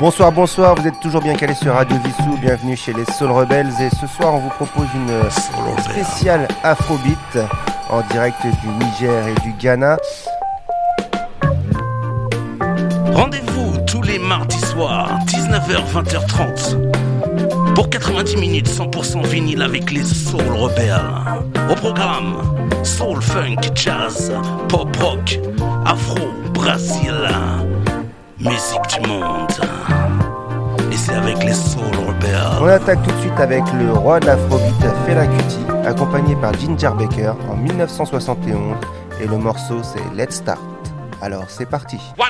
Bonsoir, bonsoir, vous êtes toujours bien calés sur Radio Vissou, bienvenue chez les Soul Rebels et ce soir on vous propose une spéciale Afrobeat en direct du Niger et du Ghana. Rendez-vous tous les mardis soirs, 19h-20h30 pour 90 minutes 100% vinyle avec les Soul Rebels. Au programme, Soul Funk, Jazz, Pop Rock, Afro, Brésil, musique du monde. Avec les Soul Rebels. On attaque tout de suite avec le roi de l'Afrobeat, Fela Kuti, accompagné par Ginger Baker en 1971 et le morceau c'est Let's Start. Alors c'est parti. One,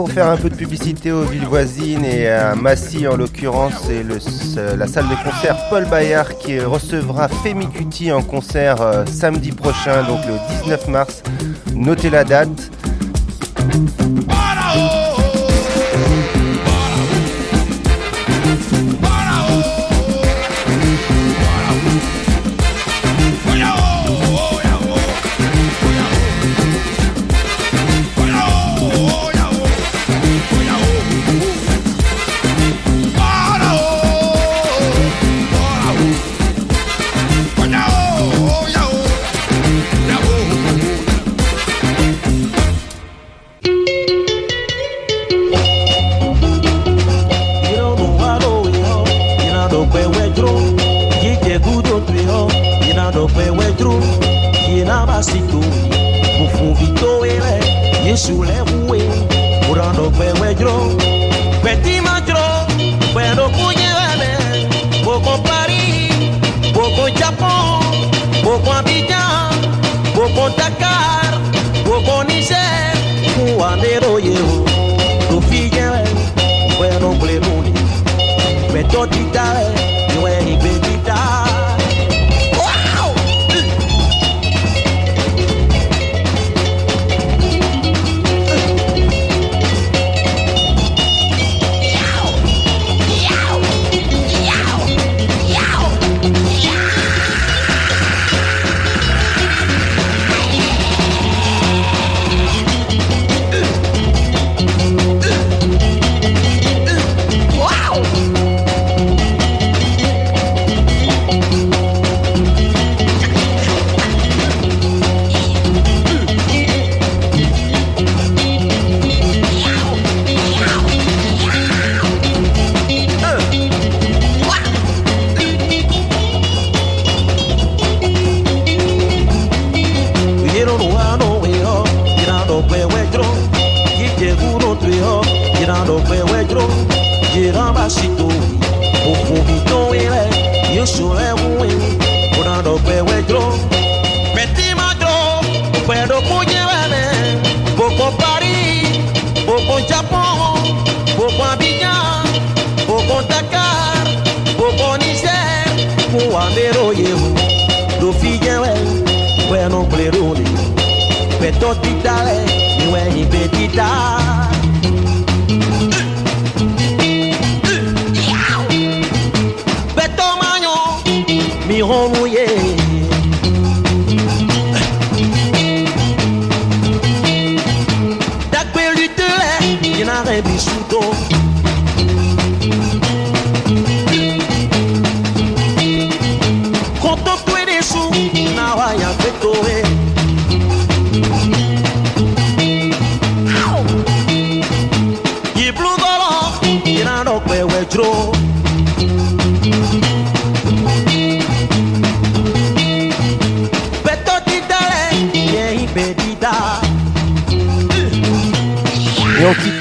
Pour faire un peu de publicité aux villes voisines et à Massy en l'occurrence, c'est la salle de concert Paul Bayard qui recevra Femi Kuti en concert euh, samedi prochain, donc le 19 mars. Notez la date.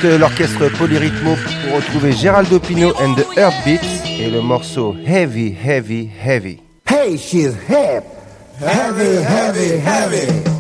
L'orchestre Polyrythmo pour retrouver Gérald Pino and the Heartbeats et le morceau Heavy, Heavy, Heavy. Hey, she's. Heavy, heavy, heavy.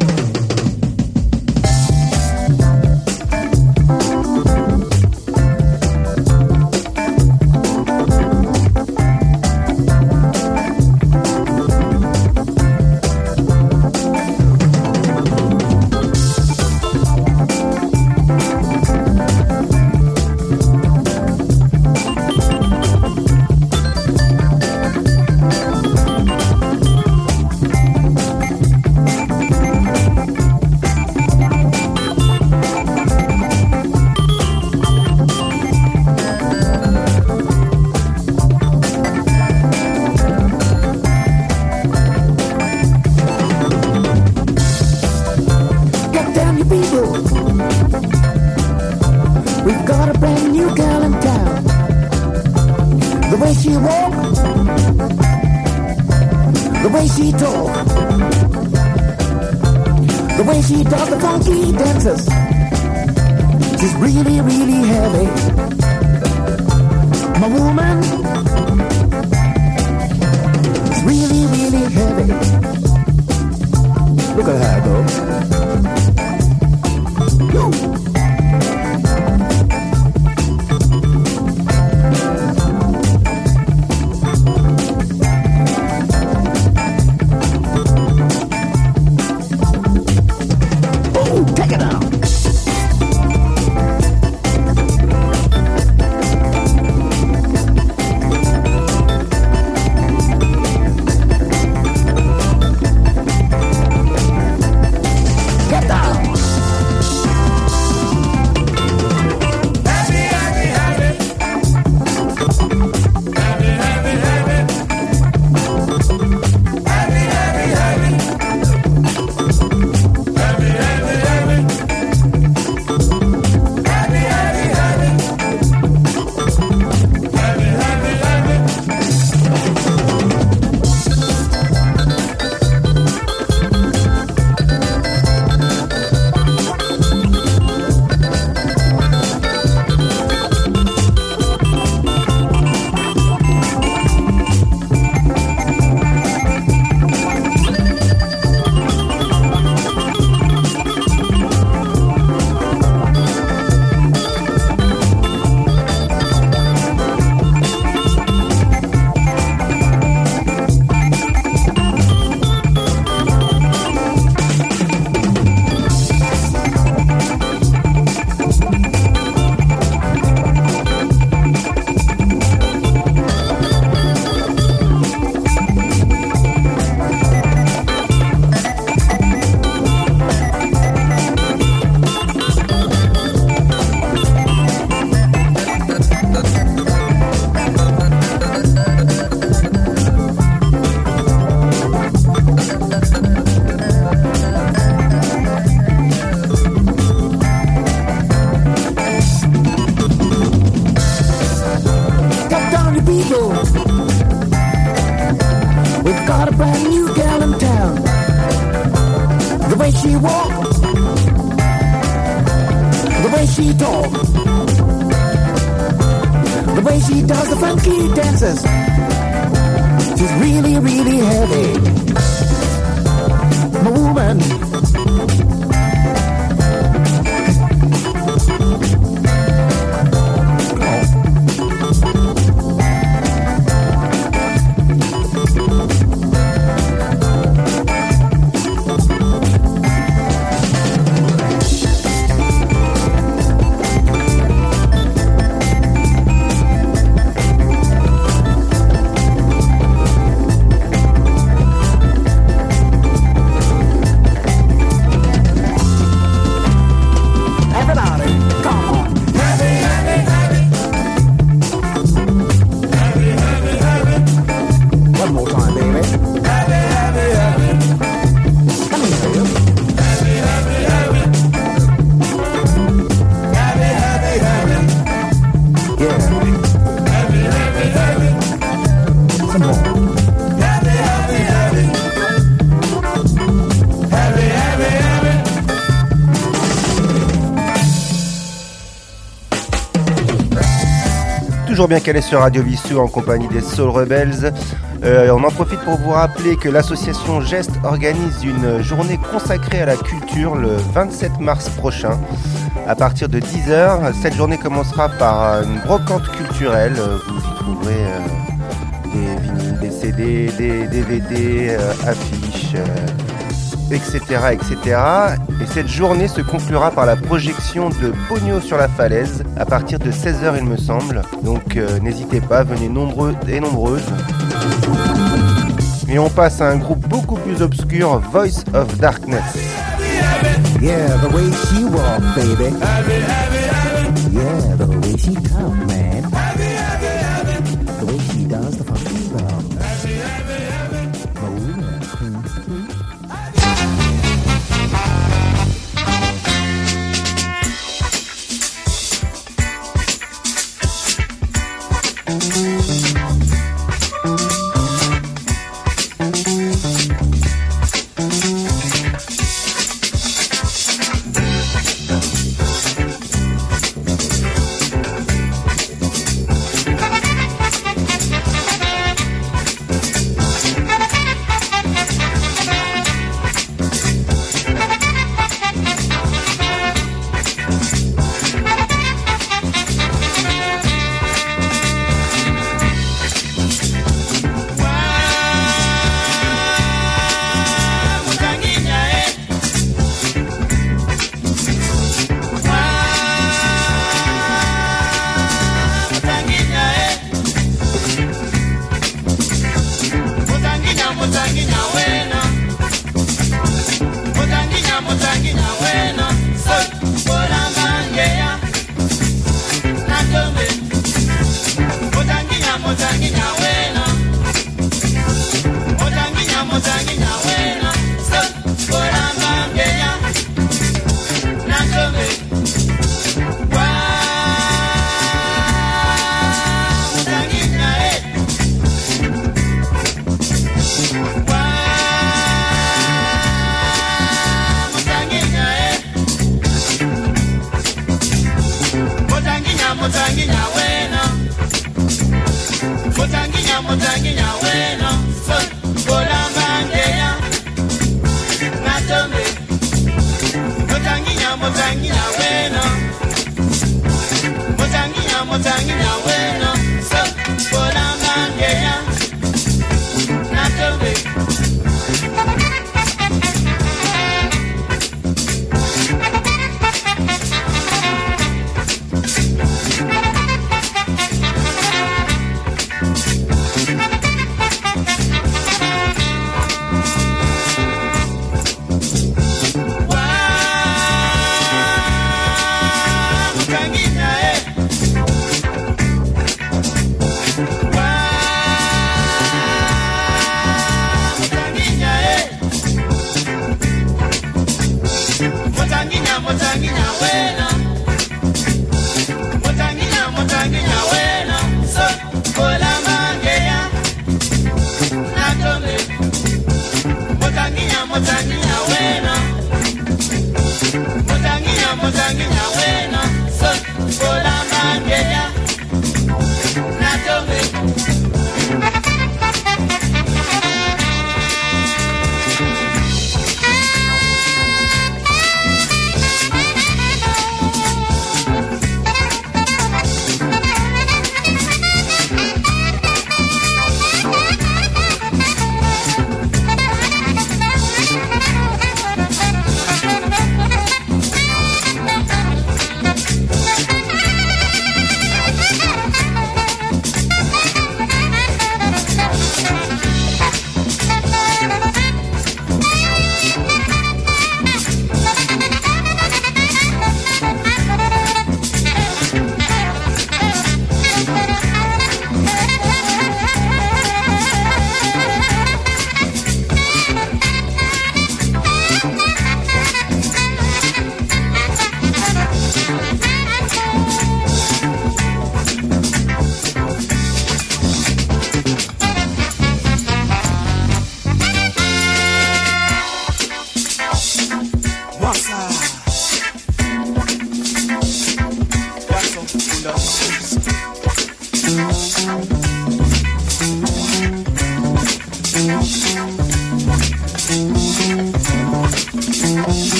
show. We've got a brand new gal in town. The way she walks, the way she talks, the way she does the funky dances. She's really, really heavy. Moving. Bien calé sur Radio Vissou en compagnie des Soul Rebels. Euh, on en profite pour vous rappeler que l'association Geste organise une journée consacrée à la culture le 27 mars prochain à partir de 10h. Cette journée commencera par une brocante culturelle. Euh, Vous y trouverez euh, des vinyles, des CD, des DVD, affiches. Etc., etc. Et cette journée se conclura par la projection de Pogno sur la falaise à partir de 16h il me semble. Donc euh, n'hésitez pas, venez nombreux et nombreuses. Et on passe à un groupe beaucoup plus obscur, Voice of Darkness. Yeah, the way she walk, baby. Yeah, the way she talk, man.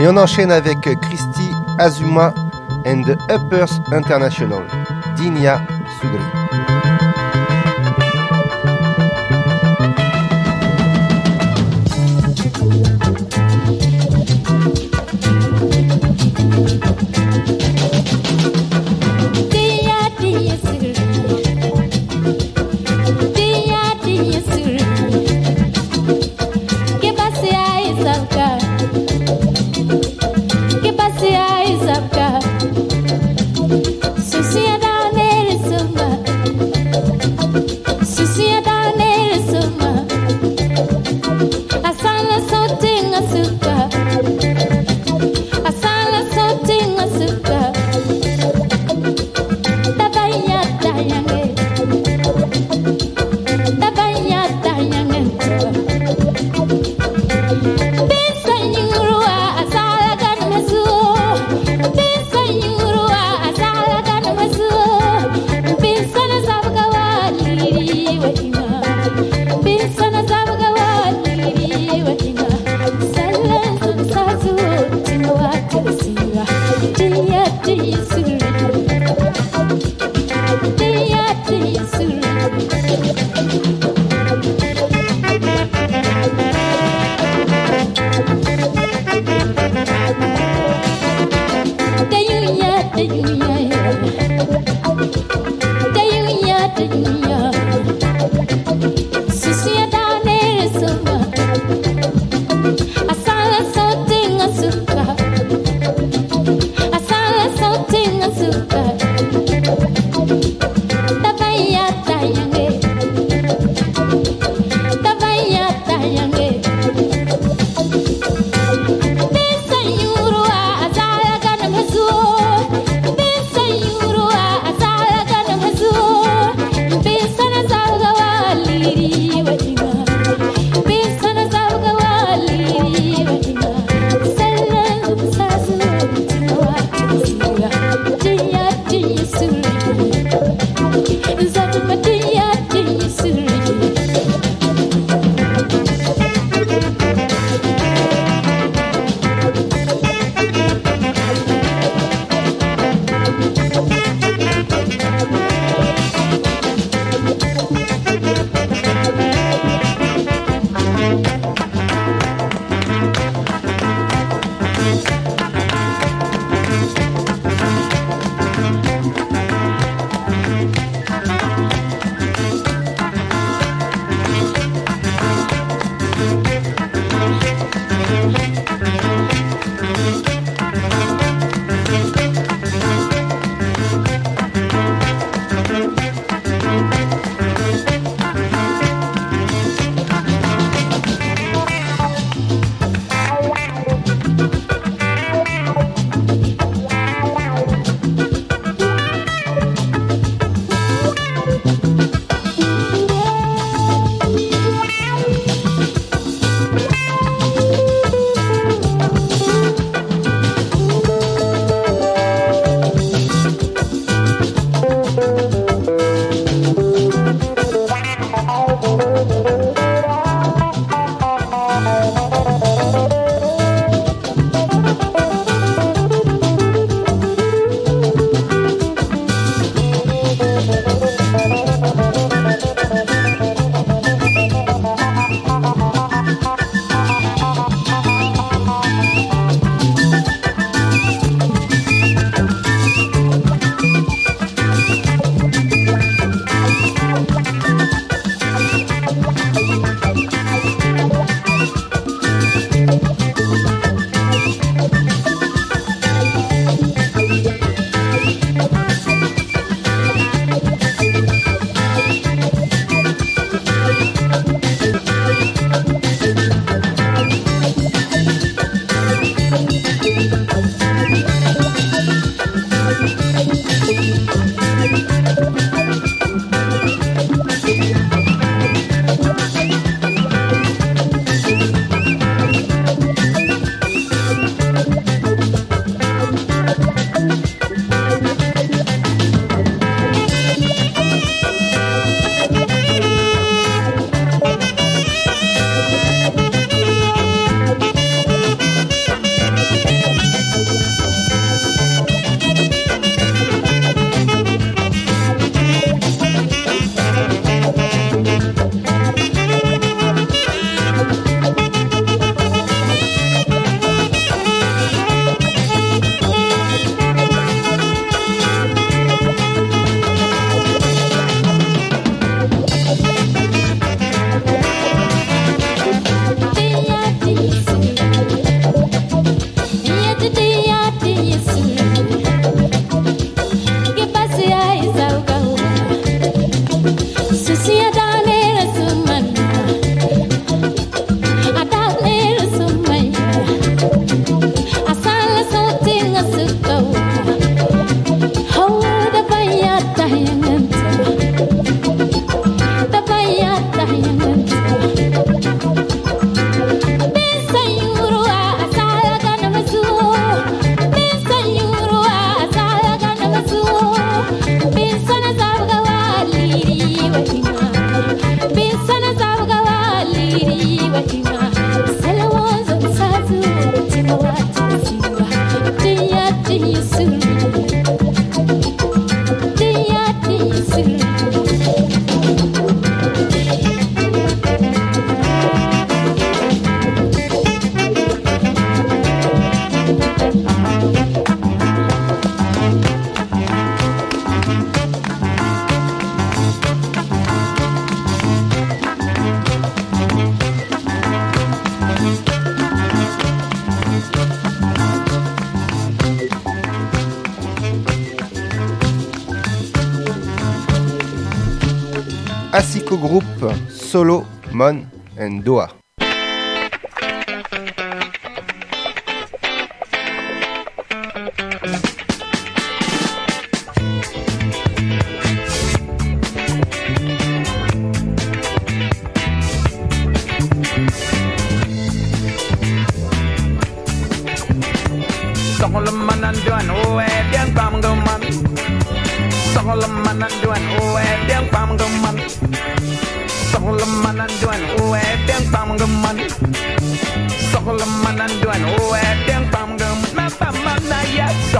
Et on enchaîne avec Christy Azuma and the Uppers International, Dinya Sugri.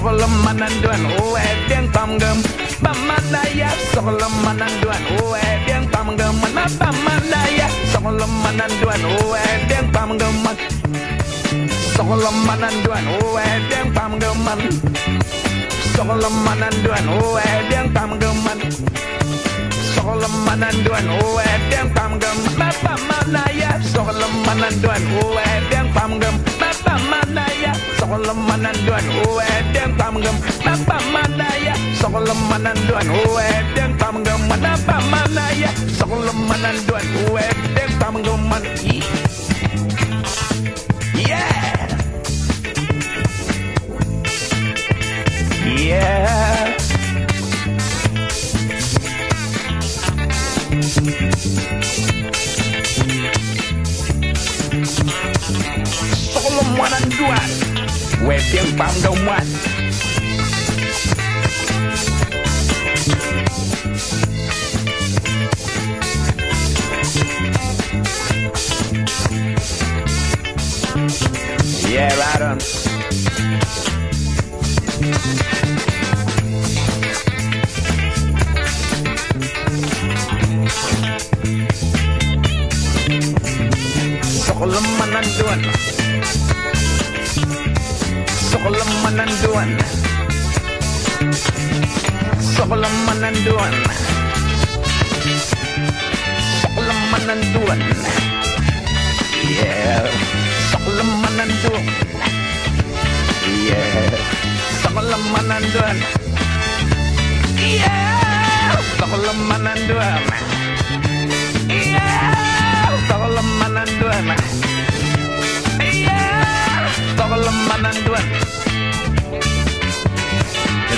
soglum manan duan oe biang pam gem bama daya soglum manan duan oe biang pam gem mana bama daya soglum manan duan oe biang pam gem soglum manan duan oe biang pam gem soglum manan duan oe biang pam gem sok lemanan soglem mananduan wedang pamgem bapa manaya soglem mananduan wedang pamgem bapa manaya soglem mananduan wedang pamgem bapa manaya soglem mananduan wedang pamgem bapa manaya soglem mananduan wedang pamgem Yeah. Yeah. Solomwana Nduan, Wepeng Pamdomuan. Yeah, right on. nanduan Soklem menanduan Soklem menanduan Soklem menanduan Yeah. Soklem menanduan Yeah. Soklem menanduan Yeah. Soklem yeah.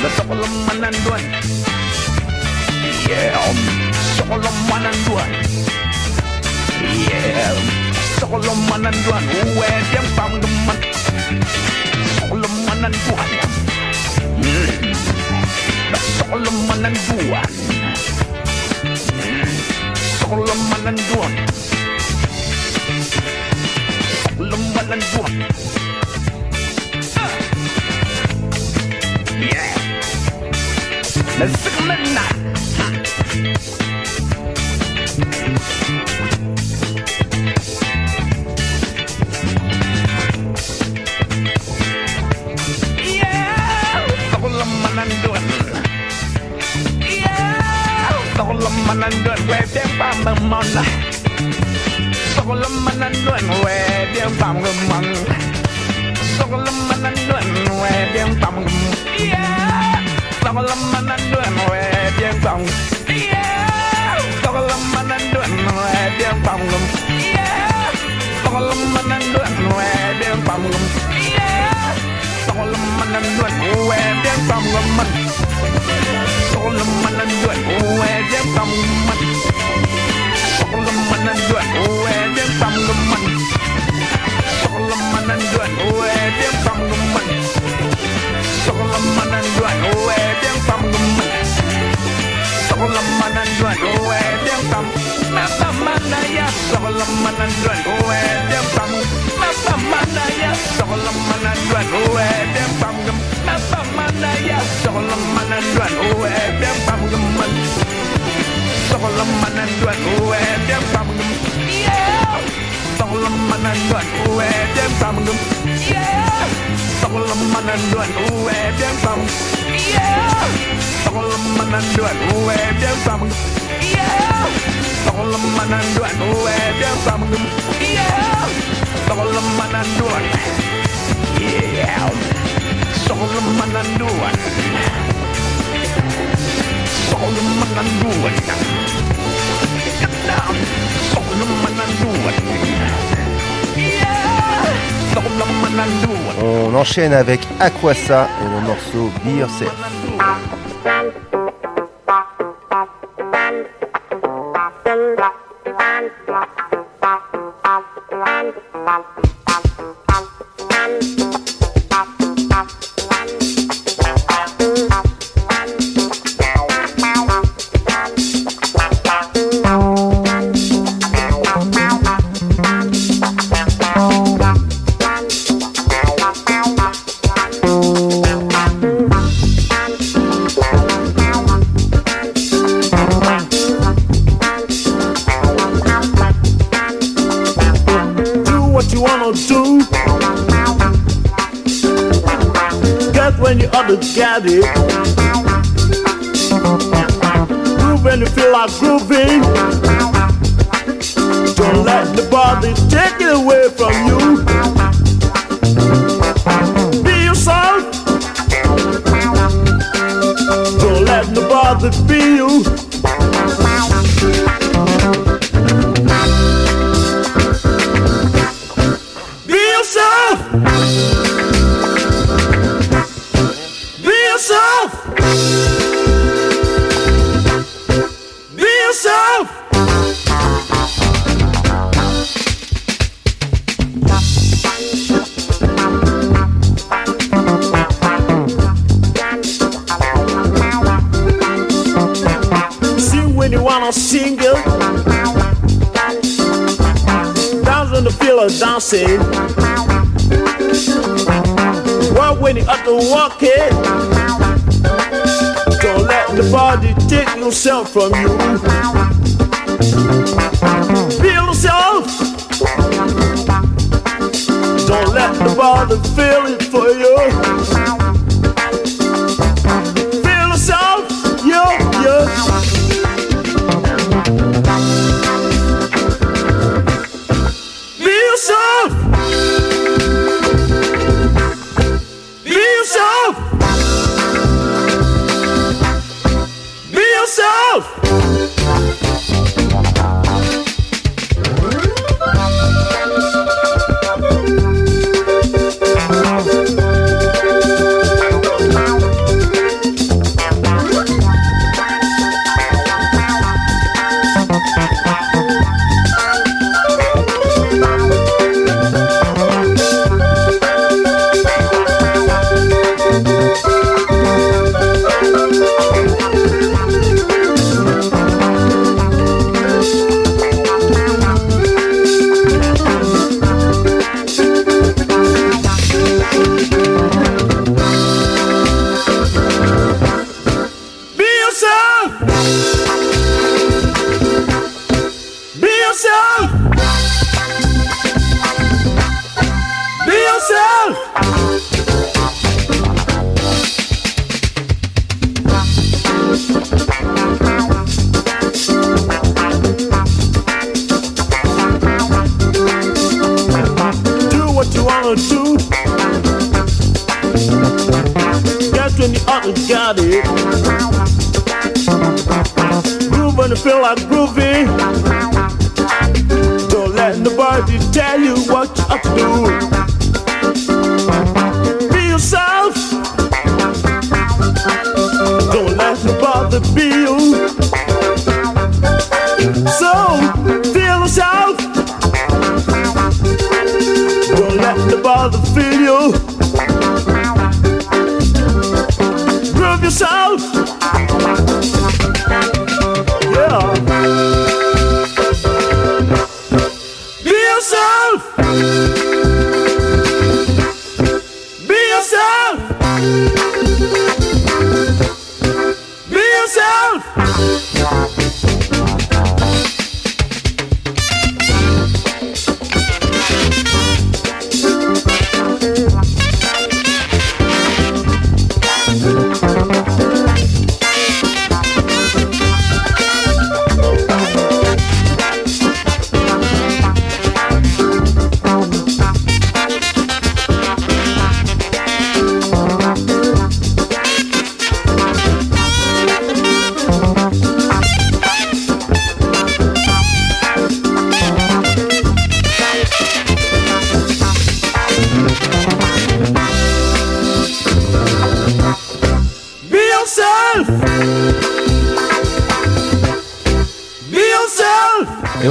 the Sokolom one. Yeah, um, Sokolom one. Yeah, Sokolom one and one. Where them found the man? Sokolom one and one. Mm. The Sokolom one and one. Mm. Let's stick a midnight. man and doing where them bam the man. Sogol man and doing where them bam the man. Sogol man and doing where them bam the man. Yeah. Toggle a man and do him where bien bang. Yeah. Toggle a man and do him where bien bang. Yeah. Toggle a man and do him where bien bang. Yeah. Toggle a man and do him where bien bang. Toggle a man and do him where bien bang. Toggle a man and do him where bien bang. Solomon and Duan, who had them from the money. Solomon and Duan, who had them from the money. Solomon and Duan, who had them from Mata Manaya, Solomon and Duan, who had them from Mata Manaya, Solomon and Duan, who had them from Mata Manaya, Solomon and Duan, who had them from the money. Solomon and Duan, who had them from Yeah! Solomon and Duan, who tầm ngâm. Yeah. Tông lâm man ăn đoạn u em đem tầm yeah. Tông lâm man ăn đoạn u em đem tầm yeah. Tông lâm man ăn đoạn u em đem tầm ngâm yeah. Tông lâm man ăn đoạn yeah. Tông lâm man ăn đoạn tông lâm man ăn đoạn Get lâm man ăn Yeah On enchaîne avec Aquasa et le morceau Be Yourself. from you.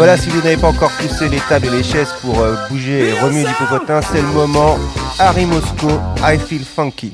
voilà, si vous n'avez pas encore poussé les tables et les chaises pour euh, bouger et remuer du l'hippopotin, c'est le moment. Harry Moscow, I Feel Funky.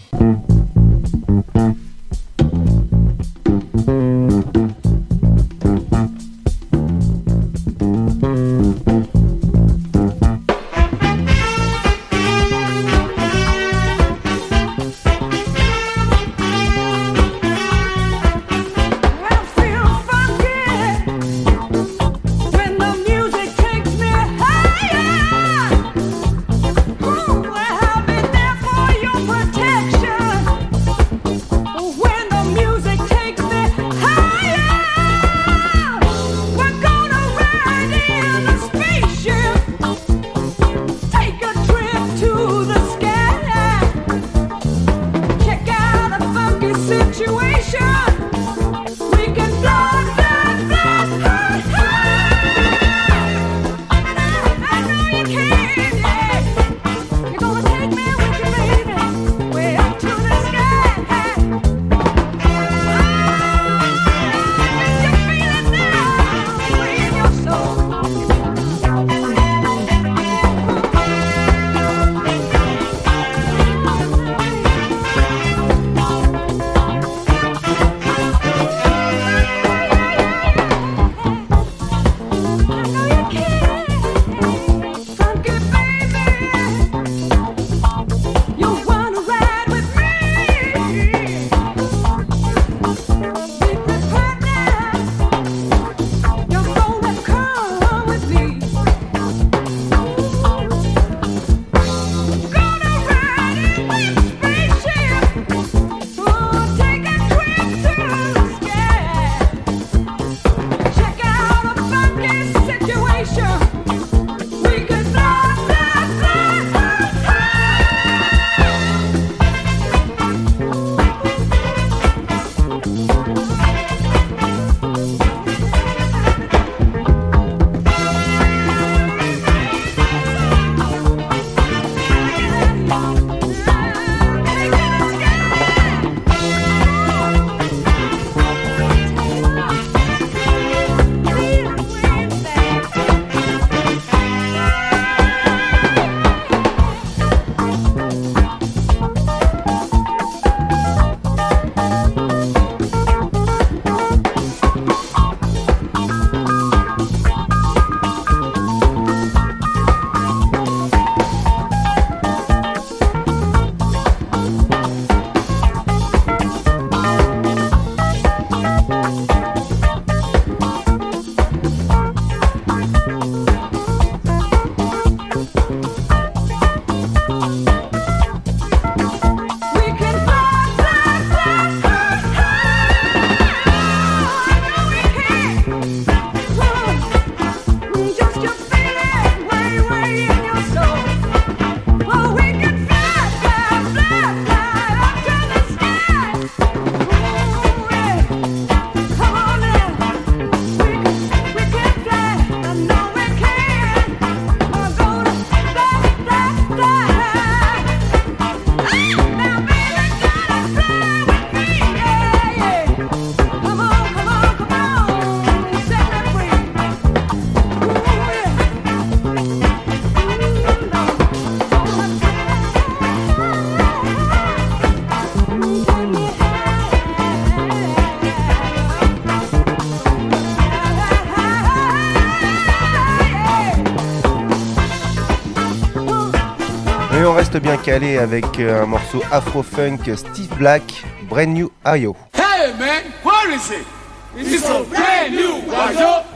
avec euh, un morceau afro-funk Steve Black, Brand New Ayo. Hey man, what is it? Is this a brand new Ayo?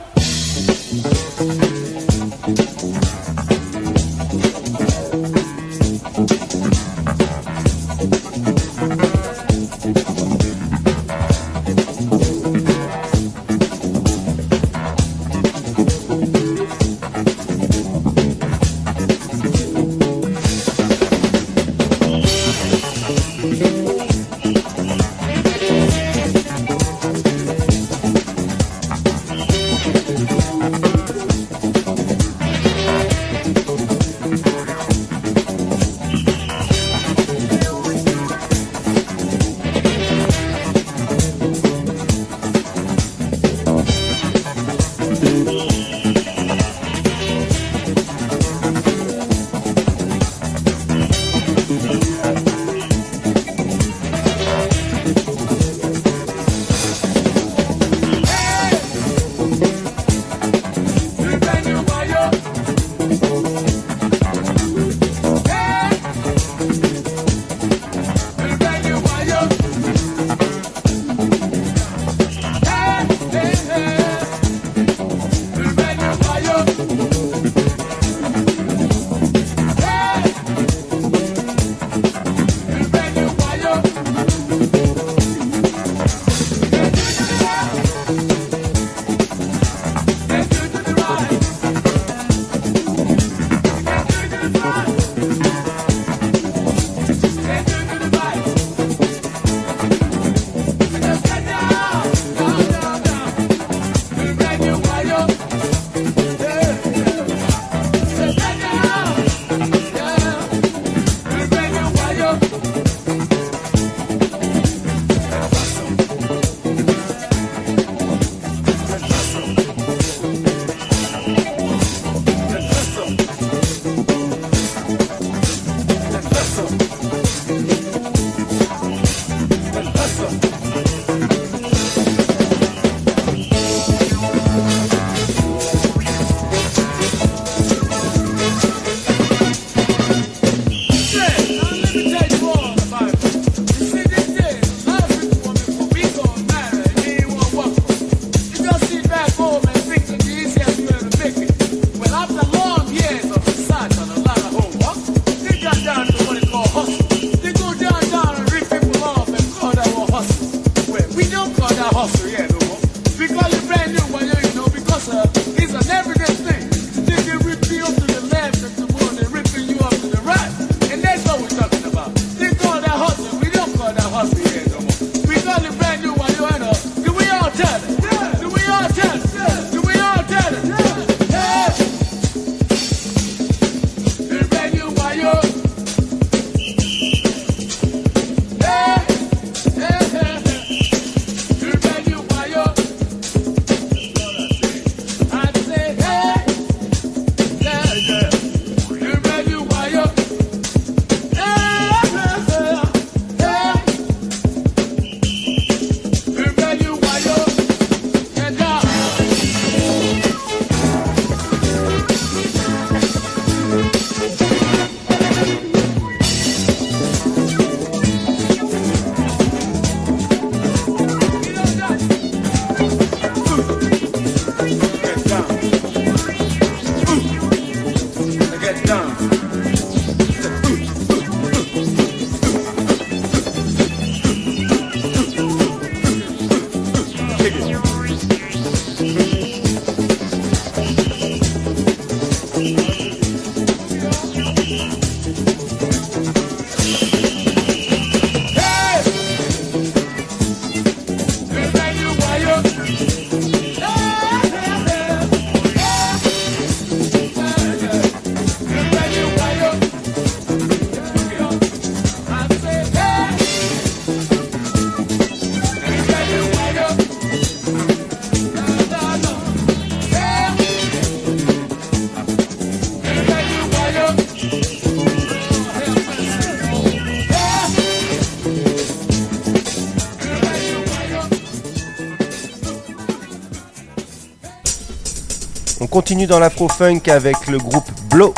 On continue dans l'afro-funk avec le groupe Blow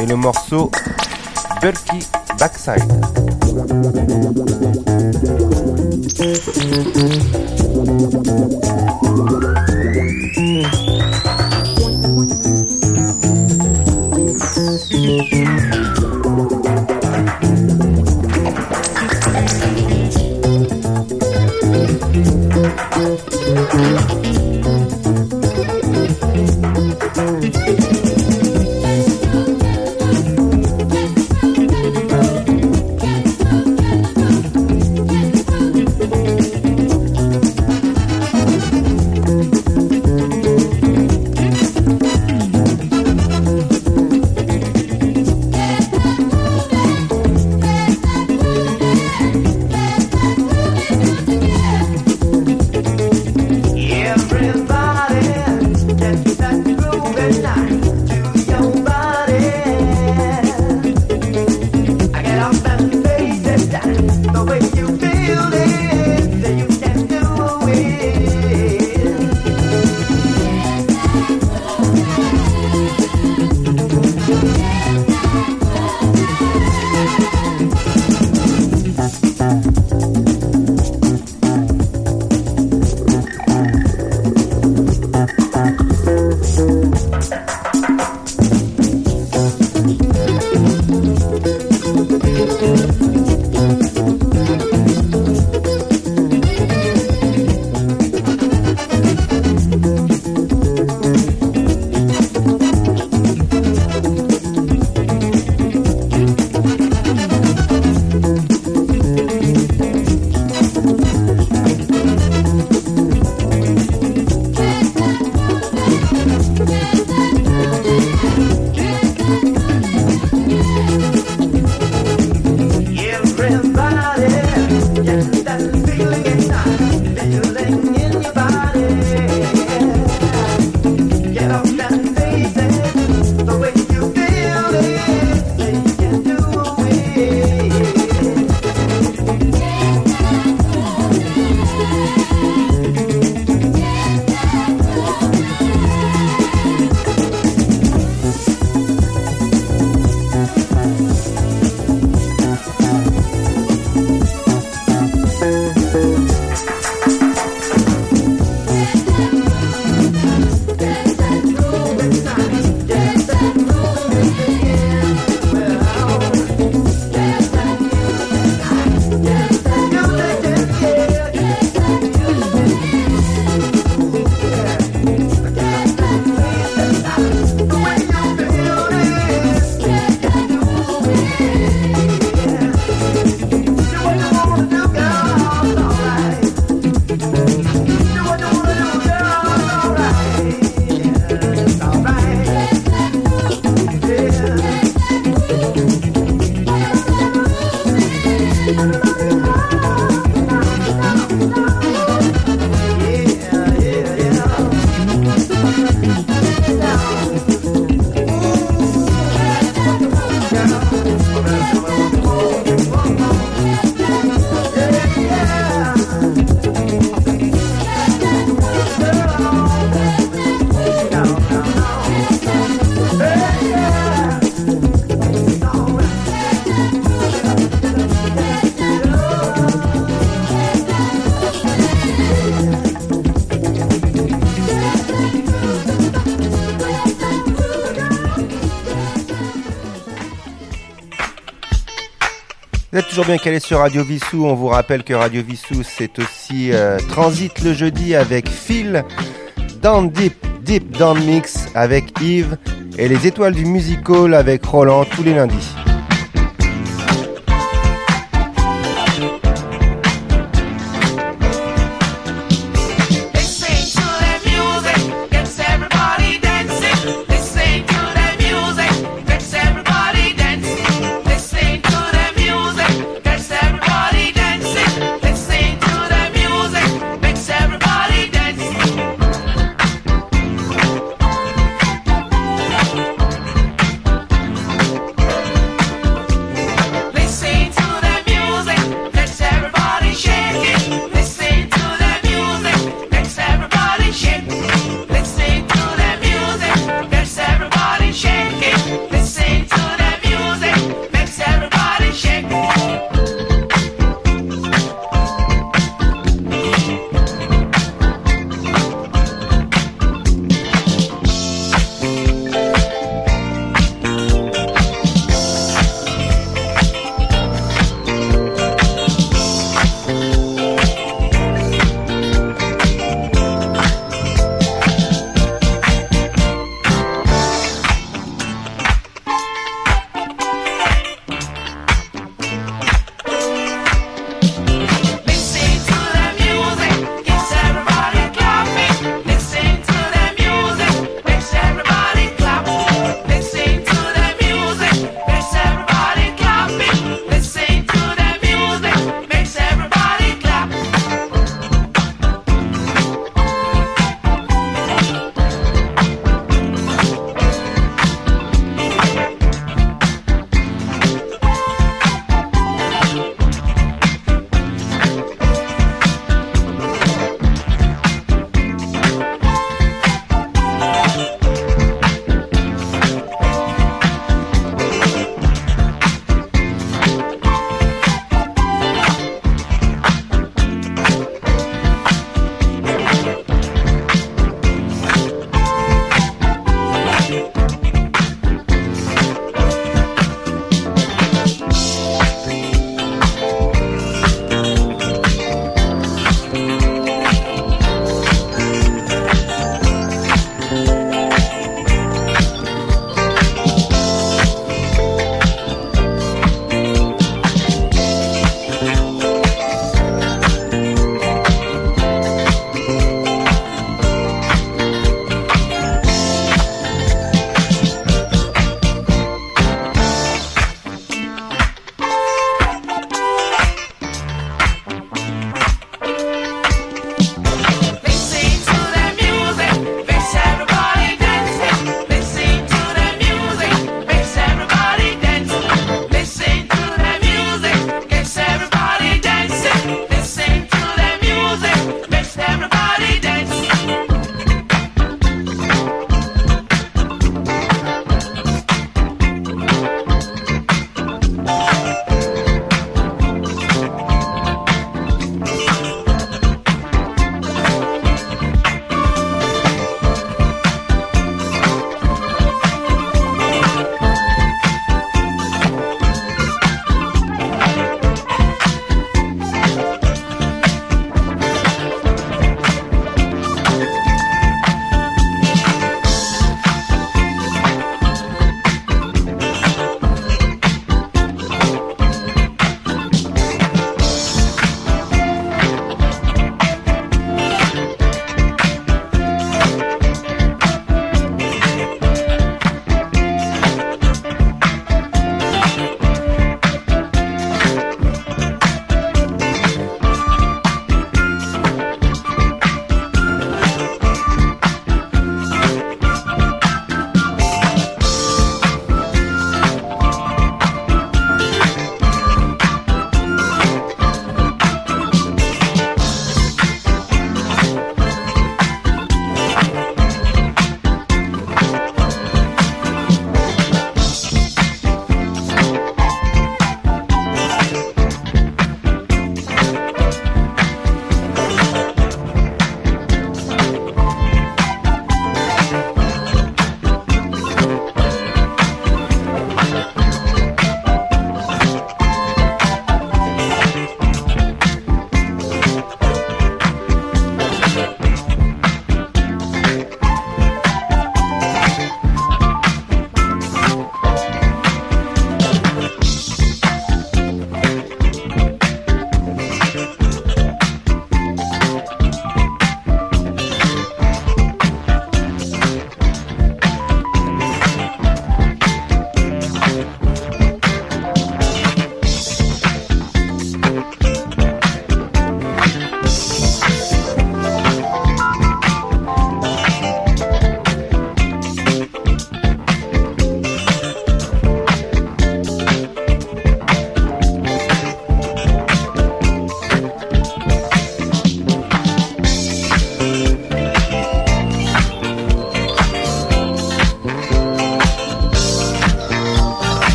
et le morceau Bulky Backside. Toujours bien calé sur Radio Vissou. On vous rappelle que Radio Vissou, c'est aussi euh, Transit le jeudi avec Phil, dans Deep, Deep Down Mix avec Yves et les étoiles du musical avec Roland tous les lundis.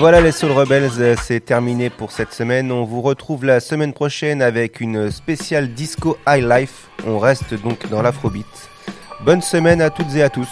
Voilà les Soul Rebels, euh, c'est terminé pour cette semaine. On vous retrouve la semaine prochaine avec une spéciale disco high life. On reste donc dans l'afrobeat. Bonne semaine à toutes et à tous.